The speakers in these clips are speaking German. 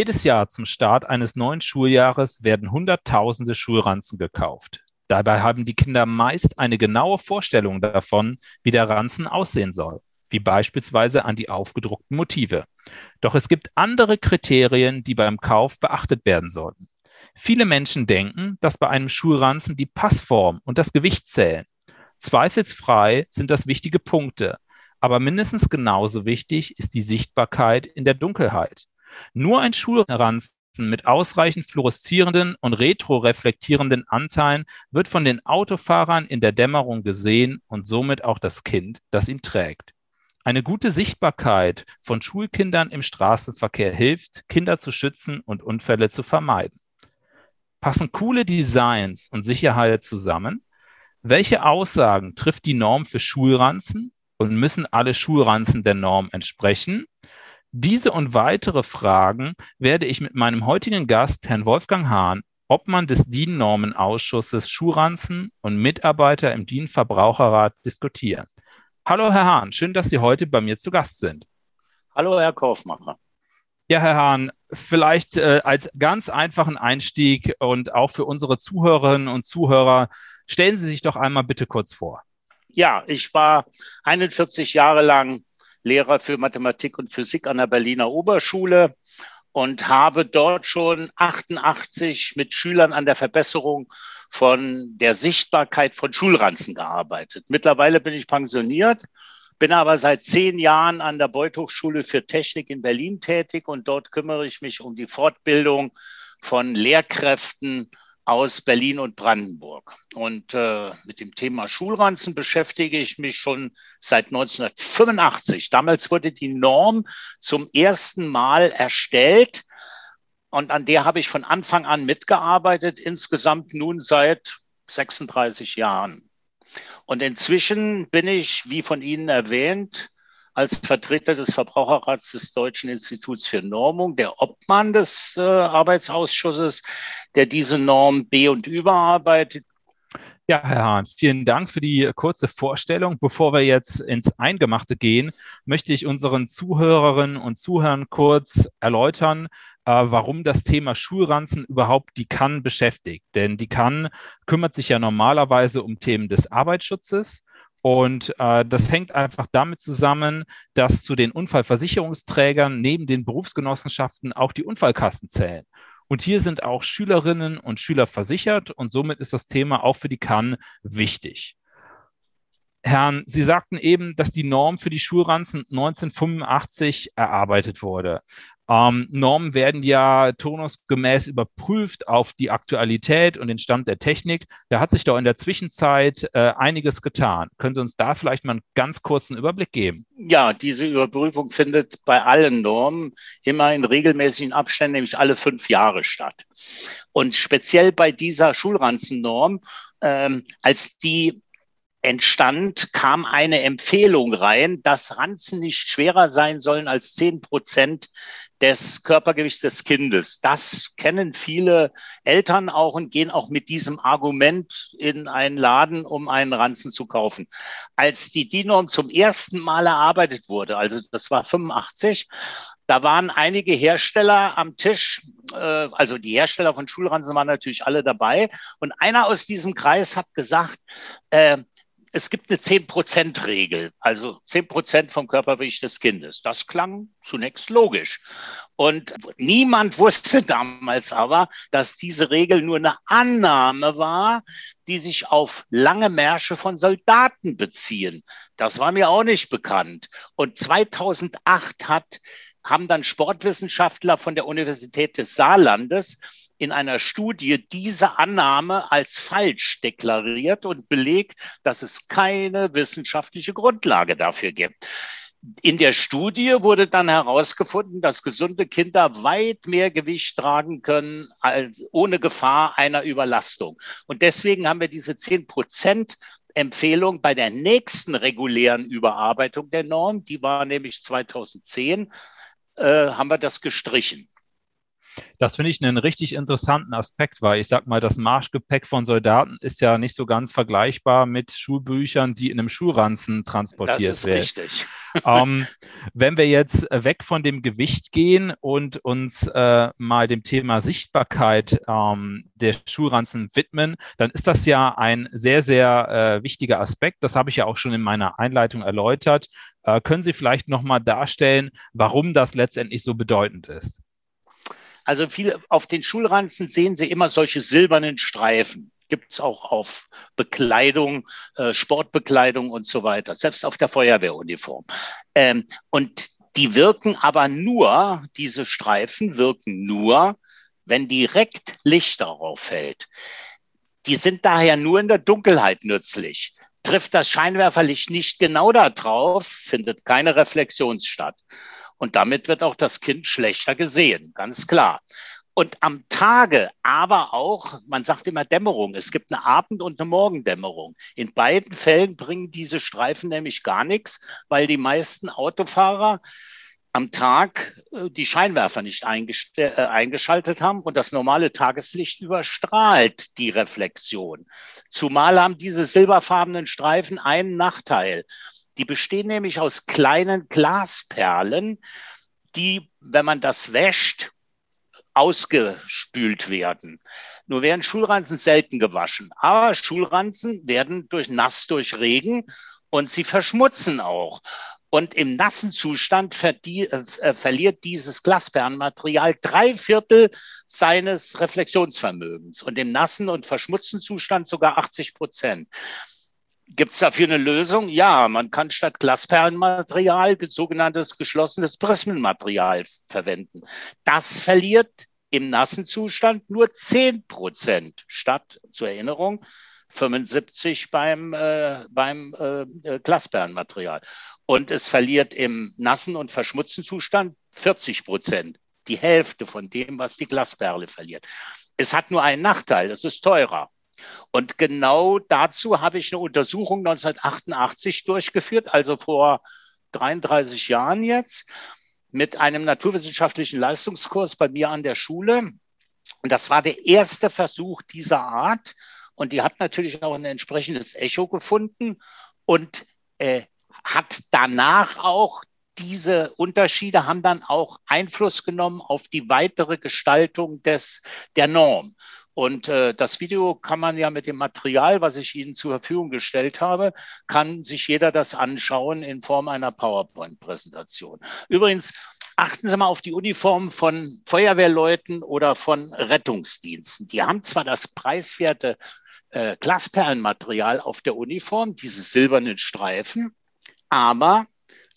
Jedes Jahr zum Start eines neuen Schuljahres werden Hunderttausende Schulranzen gekauft. Dabei haben die Kinder meist eine genaue Vorstellung davon, wie der Ranzen aussehen soll, wie beispielsweise an die aufgedruckten Motive. Doch es gibt andere Kriterien, die beim Kauf beachtet werden sollten. Viele Menschen denken, dass bei einem Schulranzen die Passform und das Gewicht zählen. Zweifelsfrei sind das wichtige Punkte, aber mindestens genauso wichtig ist die Sichtbarkeit in der Dunkelheit. Nur ein Schulranzen mit ausreichend fluoreszierenden und retroreflektierenden Anteilen wird von den Autofahrern in der Dämmerung gesehen und somit auch das Kind, das ihn trägt. Eine gute Sichtbarkeit von Schulkindern im Straßenverkehr hilft, Kinder zu schützen und Unfälle zu vermeiden. Passen coole Designs und Sicherheit zusammen? Welche Aussagen trifft die Norm für Schulranzen und müssen alle Schulranzen der Norm entsprechen? Diese und weitere Fragen werde ich mit meinem heutigen Gast, Herrn Wolfgang Hahn, Obmann des DIN-Normenausschusses Schuhranzen und Mitarbeiter im DIN-Verbraucherrat diskutieren. Hallo, Herr Hahn, schön, dass Sie heute bei mir zu Gast sind. Hallo, Herr Kaufmacher. Ja, Herr Hahn, vielleicht äh, als ganz einfachen Einstieg und auch für unsere Zuhörerinnen und Zuhörer, stellen Sie sich doch einmal bitte kurz vor. Ja, ich war 41 Jahre lang Lehrer für Mathematik und Physik an der Berliner Oberschule und habe dort schon 88 mit Schülern an der Verbesserung von der Sichtbarkeit von Schulranzen gearbeitet. Mittlerweile bin ich pensioniert, bin aber seit zehn Jahren an der Beuth Hochschule für Technik in Berlin tätig und dort kümmere ich mich um die Fortbildung von Lehrkräften aus Berlin und Brandenburg. Und äh, mit dem Thema Schulranzen beschäftige ich mich schon seit 1985. Damals wurde die Norm zum ersten Mal erstellt und an der habe ich von Anfang an mitgearbeitet, insgesamt nun seit 36 Jahren. Und inzwischen bin ich, wie von Ihnen erwähnt, als Vertreter des Verbraucherrats des Deutschen Instituts für Normung, der Obmann des äh, Arbeitsausschusses, der diese Norm be- und überarbeitet. Ja, Herr Hahn, vielen Dank für die kurze Vorstellung. Bevor wir jetzt ins Eingemachte gehen, möchte ich unseren Zuhörerinnen und Zuhörern kurz erläutern, äh, warum das Thema Schulranzen überhaupt die Kann beschäftigt. Denn die Kann kümmert sich ja normalerweise um Themen des Arbeitsschutzes und äh, das hängt einfach damit zusammen, dass zu den Unfallversicherungsträgern neben den Berufsgenossenschaften auch die Unfallkassen zählen. Und hier sind auch Schülerinnen und Schüler versichert und somit ist das Thema auch für die Kann wichtig. Herrn, Sie sagten eben, dass die Norm für die Schulranzen 1985 erarbeitet wurde. Ähm, Normen werden ja turnusgemäß überprüft auf die Aktualität und den Stand der Technik. Da hat sich doch in der Zwischenzeit äh, einiges getan. Können Sie uns da vielleicht mal einen ganz kurzen Überblick geben? Ja, diese Überprüfung findet bei allen Normen immer in regelmäßigen Abständen, nämlich alle fünf Jahre statt. Und speziell bei dieser Schulranzennorm, ähm, als die entstand, kam eine Empfehlung rein, dass Ranzen nicht schwerer sein sollen als zehn Prozent des Körpergewichts des Kindes. Das kennen viele Eltern auch und gehen auch mit diesem Argument in einen Laden, um einen Ranzen zu kaufen. Als die DIN-Norm zum ersten Mal erarbeitet wurde, also das war 85, da waren einige Hersteller am Tisch, äh, also die Hersteller von Schulranzen waren natürlich alle dabei. Und einer aus diesem Kreis hat gesagt, äh, es gibt eine 10-Prozent-Regel, also 10 Prozent vom Körpergewicht des Kindes. Das klang zunächst logisch. Und niemand wusste damals aber, dass diese Regel nur eine Annahme war, die sich auf lange Märsche von Soldaten beziehen. Das war mir auch nicht bekannt. Und 2008 hat, haben dann Sportwissenschaftler von der Universität des Saarlandes in einer Studie diese Annahme als falsch deklariert und belegt, dass es keine wissenschaftliche Grundlage dafür gibt. In der Studie wurde dann herausgefunden, dass gesunde Kinder weit mehr Gewicht tragen können als ohne Gefahr einer Überlastung. Und deswegen haben wir diese 10 Prozent Empfehlung bei der nächsten regulären Überarbeitung der Norm, die war nämlich 2010, äh, haben wir das gestrichen. Das finde ich einen richtig interessanten Aspekt, weil ich sag mal, das Marschgepäck von Soldaten ist ja nicht so ganz vergleichbar mit Schulbüchern, die in einem Schulranzen transportiert werden. Das ist werden. richtig. Ähm, wenn wir jetzt weg von dem Gewicht gehen und uns äh, mal dem Thema Sichtbarkeit ähm, der Schulranzen widmen, dann ist das ja ein sehr, sehr äh, wichtiger Aspekt. Das habe ich ja auch schon in meiner Einleitung erläutert. Äh, können Sie vielleicht nochmal darstellen, warum das letztendlich so bedeutend ist? Also viel auf den Schulranzen sehen Sie immer solche silbernen Streifen. Gibt es auch auf Bekleidung, äh, Sportbekleidung und so weiter, selbst auf der Feuerwehruniform. Ähm, und die wirken aber nur, diese Streifen wirken nur, wenn direkt Licht darauf fällt. Die sind daher nur in der Dunkelheit nützlich. Trifft das Scheinwerferlicht nicht genau da drauf, findet keine Reflexion statt. Und damit wird auch das Kind schlechter gesehen, ganz klar. Und am Tage aber auch, man sagt immer Dämmerung, es gibt eine Abend- und eine Morgendämmerung. In beiden Fällen bringen diese Streifen nämlich gar nichts, weil die meisten Autofahrer am Tag äh, die Scheinwerfer nicht äh, eingeschaltet haben und das normale Tageslicht überstrahlt die Reflexion. Zumal haben diese silberfarbenen Streifen einen Nachteil. Die bestehen nämlich aus kleinen Glasperlen, die, wenn man das wäscht, ausgespült werden. Nur werden Schulranzen selten gewaschen. Aber Schulranzen werden durch nass durch Regen und sie verschmutzen auch. Und im nassen Zustand äh, äh, verliert dieses Glasperlenmaterial drei Viertel seines Reflexionsvermögens und im nassen und verschmutzten Zustand sogar 80 Prozent. Gibt es dafür eine Lösung? Ja, man kann statt Glasperlenmaterial sogenanntes geschlossenes Prismenmaterial verwenden. Das verliert im nassen Zustand nur 10 Prozent statt, zur Erinnerung, 75 beim, äh, beim äh, Glasperlenmaterial. Und es verliert im nassen und verschmutzten Zustand 40 Prozent, die Hälfte von dem, was die Glasperle verliert. Es hat nur einen Nachteil, es ist teurer. Und genau dazu habe ich eine Untersuchung 1988 durchgeführt, also vor 33 Jahren jetzt, mit einem naturwissenschaftlichen Leistungskurs bei mir an der Schule. Und das war der erste Versuch dieser Art. Und die hat natürlich auch ein entsprechendes Echo gefunden und äh, hat danach auch diese Unterschiede haben dann auch Einfluss genommen auf die weitere Gestaltung des, der Norm. Und äh, das Video kann man ja mit dem Material, was ich Ihnen zur Verfügung gestellt habe, kann sich jeder das anschauen in Form einer PowerPoint-Präsentation. Übrigens, achten Sie mal auf die Uniformen von Feuerwehrleuten oder von Rettungsdiensten. Die haben zwar das preiswerte äh, Glasperlenmaterial auf der Uniform, diese silbernen Streifen, aber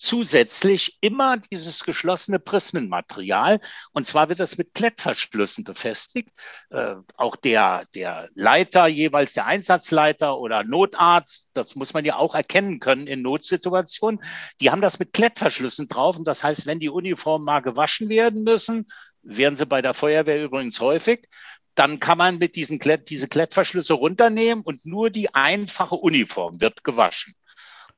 zusätzlich immer dieses geschlossene Prismenmaterial. Und zwar wird das mit Klettverschlüssen befestigt. Äh, auch der, der Leiter, jeweils der Einsatzleiter oder Notarzt, das muss man ja auch erkennen können in Notsituationen, die haben das mit Klettverschlüssen drauf. Und das heißt, wenn die Uniformen mal gewaschen werden müssen, werden sie bei der Feuerwehr übrigens häufig, dann kann man mit diesen Klett, diese Klettverschlüsse runternehmen und nur die einfache Uniform wird gewaschen.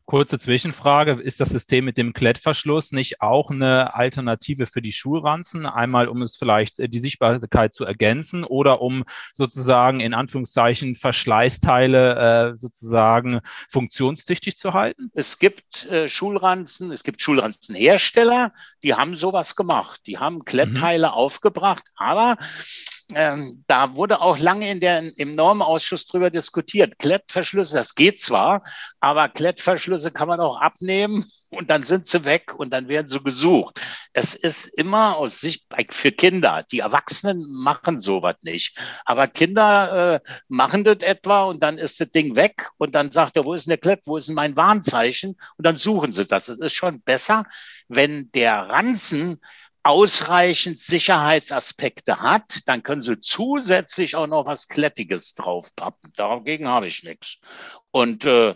Kurze Zwischenfrage, ist das System mit dem Klettverschluss nicht auch eine Alternative für die Schulranzen? Einmal, um es vielleicht äh, die Sichtbarkeit zu ergänzen oder um sozusagen in Anführungszeichen Verschleißteile äh, sozusagen funktionstüchtig zu halten? Es gibt äh, Schulranzen, es gibt Schulranzenhersteller, die haben sowas gemacht. Die haben Klettteile mhm. aufgebracht, aber ähm, da wurde auch lange in der, im Normausschuss drüber diskutiert. Klettverschlüsse, das geht zwar, aber Klettverschlüsse kann man auch abnehmen und dann sind sie weg und dann werden sie gesucht. Es ist immer aus Sicht für Kinder. Die Erwachsenen machen sowas nicht. Aber Kinder äh, machen das etwa und dann ist das Ding weg und dann sagt er, wo ist denn der Klett, wo ist denn mein Warnzeichen? Und dann suchen sie das. Es ist schon besser, wenn der Ranzen ausreichend Sicherheitsaspekte hat, dann können Sie zusätzlich auch noch was Klettiges draufpappen. Dagegen habe ich nichts. Und äh,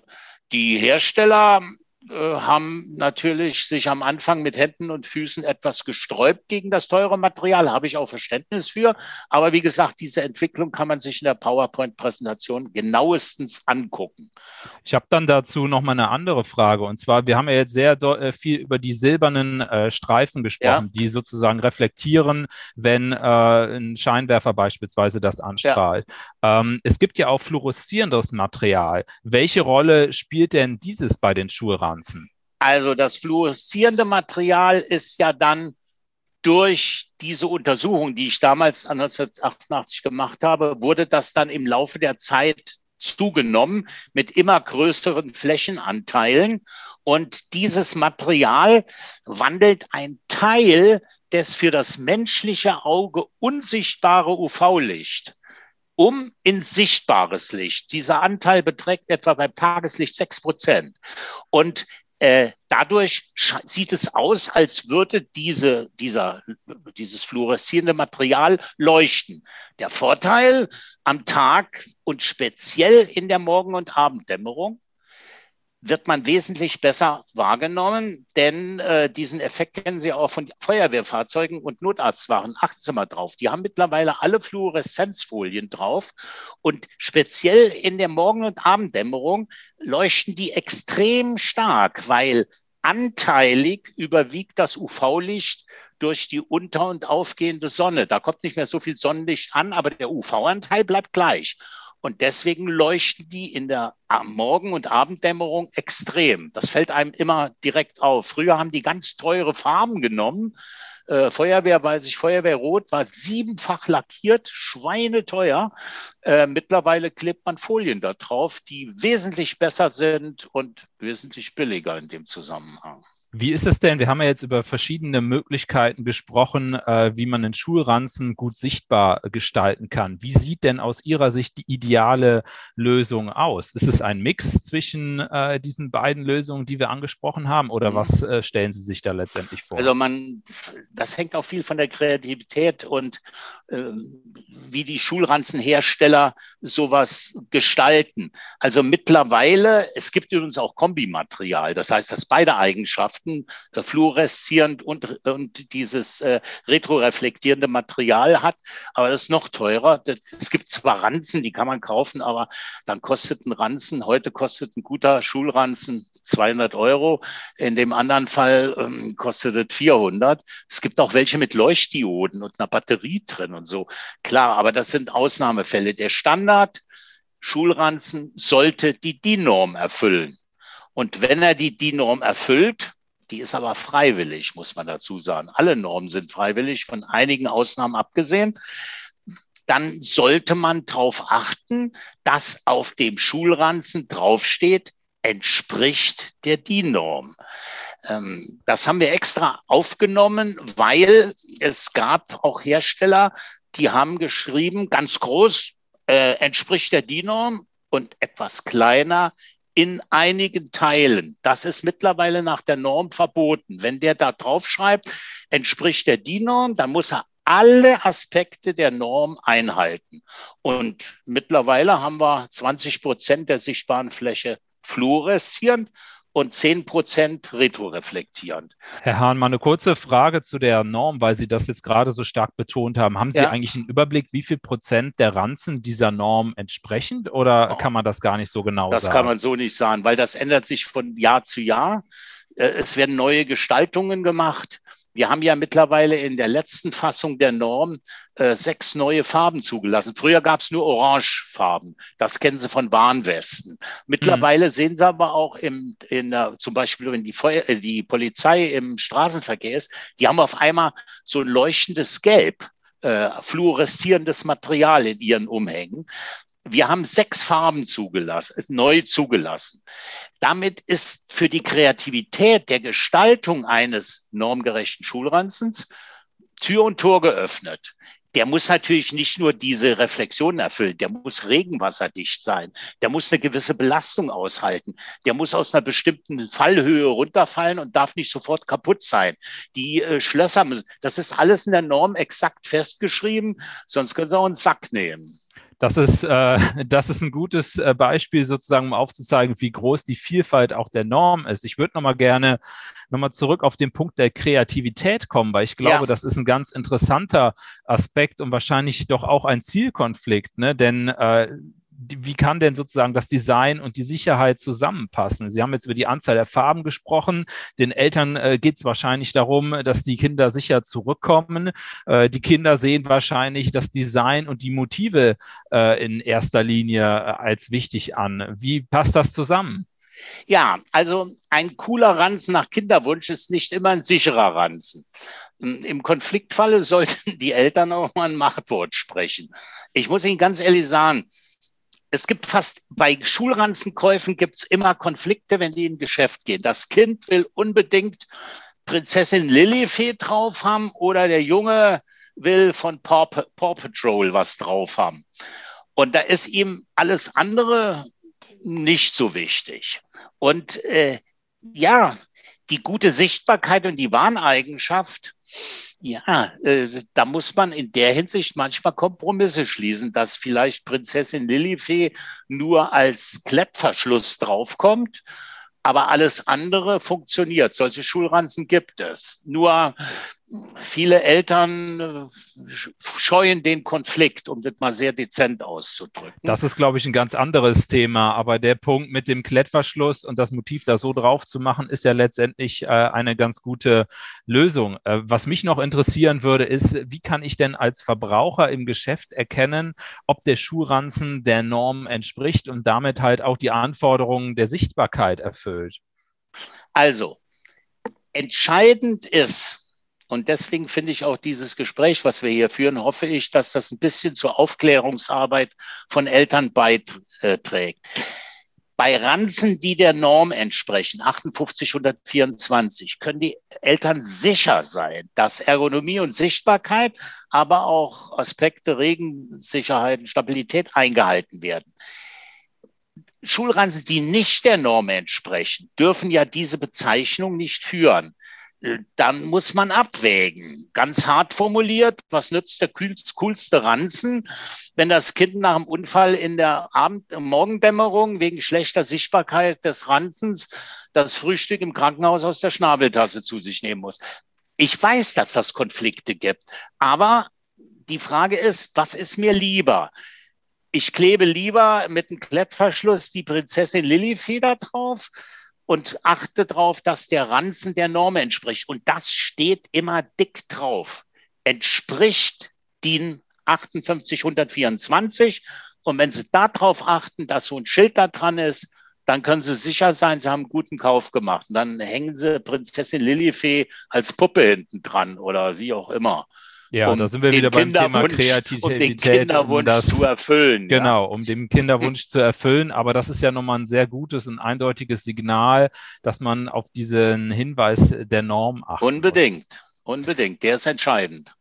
die Hersteller äh, haben natürlich sich am Anfang mit Händen und Füßen etwas gesträubt gegen das teure Material, habe ich auch Verständnis für. Aber wie gesagt, diese Entwicklung kann man sich in der PowerPoint-Präsentation genauestens angucken. Ich habe dann dazu noch mal eine andere Frage. Und zwar, wir haben ja jetzt sehr äh, viel über die silbernen äh, Streifen gesprochen, ja. die sozusagen reflektieren, wenn äh, ein Scheinwerfer beispielsweise das anstrahlt. Ja. Ähm, es gibt ja auch fluoreszierendes Material. Welche Rolle spielt denn dieses bei den Schulranzen? Also das fluoreszierende Material ist ja dann durch diese Untersuchung, die ich damals 1988 gemacht habe, wurde das dann im Laufe der Zeit zugenommen mit immer größeren Flächenanteilen. Und dieses Material wandelt ein Teil des für das menschliche Auge unsichtbare UV-Licht um in sichtbares Licht. Dieser Anteil beträgt etwa beim Tageslicht sechs Prozent. Und äh, dadurch sieht es aus, als würde diese, dieser, dieses fluoreszierende Material leuchten. Der Vorteil am Tag und speziell in der Morgen- und Abenddämmerung wird man wesentlich besser wahrgenommen, denn äh, diesen Effekt kennen Sie auch von Feuerwehrfahrzeugen und Sie mal drauf. Die haben mittlerweile alle Fluoreszenzfolien drauf und speziell in der Morgen- und Abenddämmerung leuchten die extrem stark, weil anteilig überwiegt das UV-Licht durch die unter- und aufgehende Sonne. Da kommt nicht mehr so viel Sonnenlicht an, aber der UV-Anteil bleibt gleich. Und deswegen leuchten die in der Morgen- und Abenddämmerung extrem. Das fällt einem immer direkt auf. Früher haben die ganz teure Farben genommen. Äh, Feuerwehr, weiß ich, Feuerwehrrot war siebenfach lackiert, schweineteuer. Äh, mittlerweile klebt man Folien da drauf, die wesentlich besser sind und wesentlich billiger in dem Zusammenhang. Wie ist es denn? Wir haben ja jetzt über verschiedene Möglichkeiten gesprochen, äh, wie man den Schulranzen gut sichtbar gestalten kann. Wie sieht denn aus Ihrer Sicht die ideale Lösung aus? Ist es ein Mix zwischen äh, diesen beiden Lösungen, die wir angesprochen haben, oder mhm. was äh, stellen Sie sich da letztendlich vor? Also man, das hängt auch viel von der Kreativität und ähm, wie die Schulranzenhersteller sowas gestalten. Also mittlerweile, es gibt übrigens auch Kombimaterial, das heißt, dass beide Eigenschaften Eigenschaften, äh, fluoreszierend und, und dieses äh, retroreflektierende Material hat. Aber das ist noch teurer. Es gibt zwar Ranzen, die kann man kaufen, aber dann kostet ein Ranzen, heute kostet ein guter Schulranzen 200 Euro. In dem anderen Fall ähm, kostet es 400. Es gibt auch welche mit Leuchtdioden und einer Batterie drin und so. Klar, aber das sind Ausnahmefälle. Der Standard Schulranzen sollte die DIN-Norm erfüllen. Und wenn er die DIN-Norm erfüllt, die ist aber freiwillig, muss man dazu sagen. Alle Normen sind freiwillig, von einigen Ausnahmen abgesehen. Dann sollte man darauf achten, dass auf dem Schulranzen draufsteht, entspricht der DIN-Norm. Ähm, das haben wir extra aufgenommen, weil es gab auch Hersteller, die haben geschrieben, ganz groß, äh, entspricht der DIN-Norm und etwas kleiner, in einigen Teilen. Das ist mittlerweile nach der Norm verboten. Wenn der da drauf schreibt, entspricht der DIN-Norm, dann muss er alle Aspekte der Norm einhalten. Und mittlerweile haben wir 20 Prozent der sichtbaren Fläche fluoreszierend und 10 Prozent retroreflektierend. Herr Hahn, mal eine kurze Frage zu der Norm, weil Sie das jetzt gerade so stark betont haben. Haben Sie ja. eigentlich einen Überblick, wie viel Prozent der Ranzen dieser Norm entsprechend oder oh. kann man das gar nicht so genau das sagen? Das kann man so nicht sagen, weil das ändert sich von Jahr zu Jahr. Äh, es werden neue Gestaltungen gemacht. Wir haben ja mittlerweile in der letzten Fassung der Norm äh, sechs neue Farben zugelassen. Früher gab es nur Orangefarben. Das kennen Sie von Warnwesten. Mittlerweile mhm. sehen Sie aber auch im, in der, zum Beispiel, wenn die, Feuer, äh, die Polizei im Straßenverkehr ist, die haben auf einmal so ein leuchtendes Gelb. Äh, fluoreszierendes Material in ihren Umhängen. Wir haben sechs Farben zugelassen, neu zugelassen. Damit ist für die Kreativität der Gestaltung eines normgerechten Schulranzens Tür und Tor geöffnet. Der muss natürlich nicht nur diese Reflexion erfüllen, der muss regenwasserdicht sein, der muss eine gewisse Belastung aushalten, der muss aus einer bestimmten Fallhöhe runterfallen und darf nicht sofort kaputt sein. Die äh, Schlösser müssen, das ist alles in der Norm exakt festgeschrieben, sonst können Sie auch einen Sack nehmen. Das ist, äh, das ist ein gutes äh, Beispiel sozusagen, um aufzuzeigen, wie groß die Vielfalt auch der Norm ist. Ich würde nochmal gerne nochmal zurück auf den Punkt der Kreativität kommen, weil ich glaube, ja. das ist ein ganz interessanter Aspekt und wahrscheinlich doch auch ein Zielkonflikt, ne? denn äh, wie kann denn sozusagen das Design und die Sicherheit zusammenpassen? Sie haben jetzt über die Anzahl der Farben gesprochen. Den Eltern äh, geht es wahrscheinlich darum, dass die Kinder sicher zurückkommen. Äh, die Kinder sehen wahrscheinlich das Design und die Motive äh, in erster Linie äh, als wichtig an. Wie passt das zusammen? Ja, also ein cooler Ranzen nach Kinderwunsch ist nicht immer ein sicherer Ranzen. Im Konfliktfalle sollten die Eltern auch mal ein Machtwort sprechen. Ich muss Ihnen ganz ehrlich sagen, es gibt fast bei Schulranzenkäufen gibt es immer Konflikte, wenn die in Geschäft gehen. Das Kind will unbedingt Prinzessin Lilifee drauf haben oder der Junge will von Paw, Paw Patrol was drauf haben. Und da ist ihm alles andere nicht so wichtig. Und äh, ja, die gute Sichtbarkeit und die Warneigenschaft, ja, äh, da muss man in der Hinsicht manchmal Kompromisse schließen, dass vielleicht Prinzessin Lilifee nur als Klettverschluss draufkommt, aber alles andere funktioniert. Solche Schulranzen gibt es. Nur viele Eltern äh, scheuen den Konflikt, um das mal sehr dezent auszudrücken. Das ist, glaube ich, ein ganz anderes Thema. Aber der Punkt mit dem Klettverschluss und das Motiv da so drauf zu machen, ist ja letztendlich äh, eine ganz gute Lösung. Äh, was mich noch interessieren würde, ist, wie kann ich denn als Verbraucher im Geschäft erkennen, ob der Schuhranzen der Norm entspricht und damit halt auch die Anforderungen der Sichtbarkeit erfüllt? Also, entscheidend ist, und deswegen finde ich auch dieses Gespräch, was wir hier führen, hoffe ich, dass das ein bisschen zur Aufklärungsarbeit von Eltern beiträgt. Bei Ranzen, die der Norm entsprechen, 5824, können die Eltern sicher sein, dass Ergonomie und Sichtbarkeit, aber auch Aspekte Regensicherheit und Stabilität eingehalten werden. Schulranzen, die nicht der Norm entsprechen, dürfen ja diese Bezeichnung nicht führen dann muss man abwägen. Ganz hart formuliert, was nützt der coolste Ranzen, wenn das Kind nach dem Unfall in der Abend Morgendämmerung wegen schlechter Sichtbarkeit des Ranzens das Frühstück im Krankenhaus aus der Schnabeltasse zu sich nehmen muss. Ich weiß, dass das Konflikte gibt, aber die Frage ist, was ist mir lieber? Ich klebe lieber mit einem Klettverschluss die Prinzessin Lilifeder drauf und achte darauf, dass der Ranzen der Norm entspricht. Und das steht immer dick drauf. Entspricht DIN 58124. Und wenn Sie darauf achten, dass so ein Schild da dran ist, dann können Sie sicher sein, Sie haben einen guten Kauf gemacht. Und dann hängen Sie Prinzessin Lilifee als Puppe hinten dran oder wie auch immer. Ja, um da sind wir wieder beim Thema Kreativität. Um den Kinderwunsch um das, zu erfüllen. Genau, ja. um den Kinderwunsch zu erfüllen. Aber das ist ja nochmal ein sehr gutes und eindeutiges Signal, dass man auf diesen Hinweis der Norm achtet. Unbedingt, muss. unbedingt. Der ist entscheidend.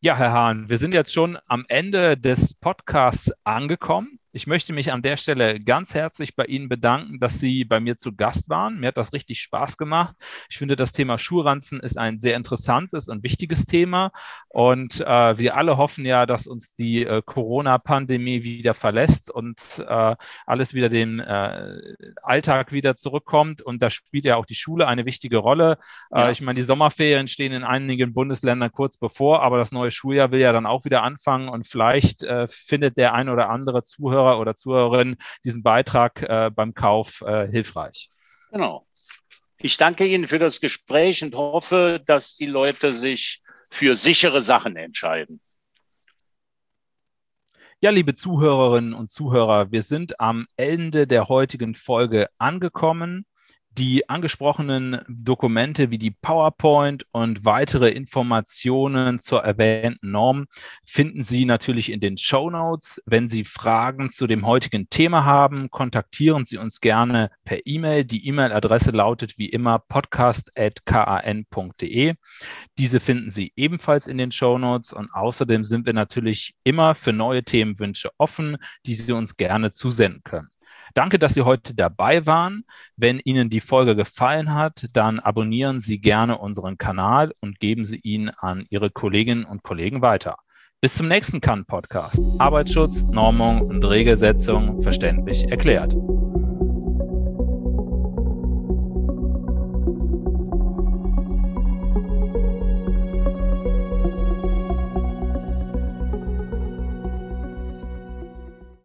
Ja, Herr Hahn, wir sind jetzt schon am Ende des Podcasts angekommen. Ich möchte mich an der Stelle ganz herzlich bei Ihnen bedanken, dass Sie bei mir zu Gast waren. Mir hat das richtig Spaß gemacht. Ich finde, das Thema Schuhranzen ist ein sehr interessantes und wichtiges Thema. Und äh, wir alle hoffen ja, dass uns die äh, Corona-Pandemie wieder verlässt und äh, alles wieder den äh, Alltag wieder zurückkommt. Und da spielt ja auch die Schule eine wichtige Rolle. Äh, ja. Ich meine, die Sommerferien stehen in einigen Bundesländern kurz bevor, aber das neue Schuljahr will ja dann auch wieder anfangen und vielleicht äh, findet der ein oder andere Zuhörer Zuhörer oder Zuhörerin diesen Beitrag äh, beim Kauf äh, hilfreich. Genau. Ich danke Ihnen für das Gespräch und hoffe, dass die Leute sich für sichere Sachen entscheiden. Ja, liebe Zuhörerinnen und Zuhörer, wir sind am Ende der heutigen Folge angekommen. Die angesprochenen Dokumente wie die PowerPoint und weitere Informationen zur erwähnten Norm finden Sie natürlich in den Show Notes. Wenn Sie Fragen zu dem heutigen Thema haben, kontaktieren Sie uns gerne per E-Mail. Die E-Mail-Adresse lautet wie immer podcast.kan.de. Diese finden Sie ebenfalls in den Show Notes und außerdem sind wir natürlich immer für neue Themenwünsche offen, die Sie uns gerne zusenden können. Danke, dass Sie heute dabei waren. Wenn Ihnen die Folge gefallen hat, dann abonnieren Sie gerne unseren Kanal und geben Sie ihn an Ihre Kolleginnen und Kollegen weiter. Bis zum nächsten Kann-Podcast. Arbeitsschutz, Normung und Regelsetzung verständlich erklärt.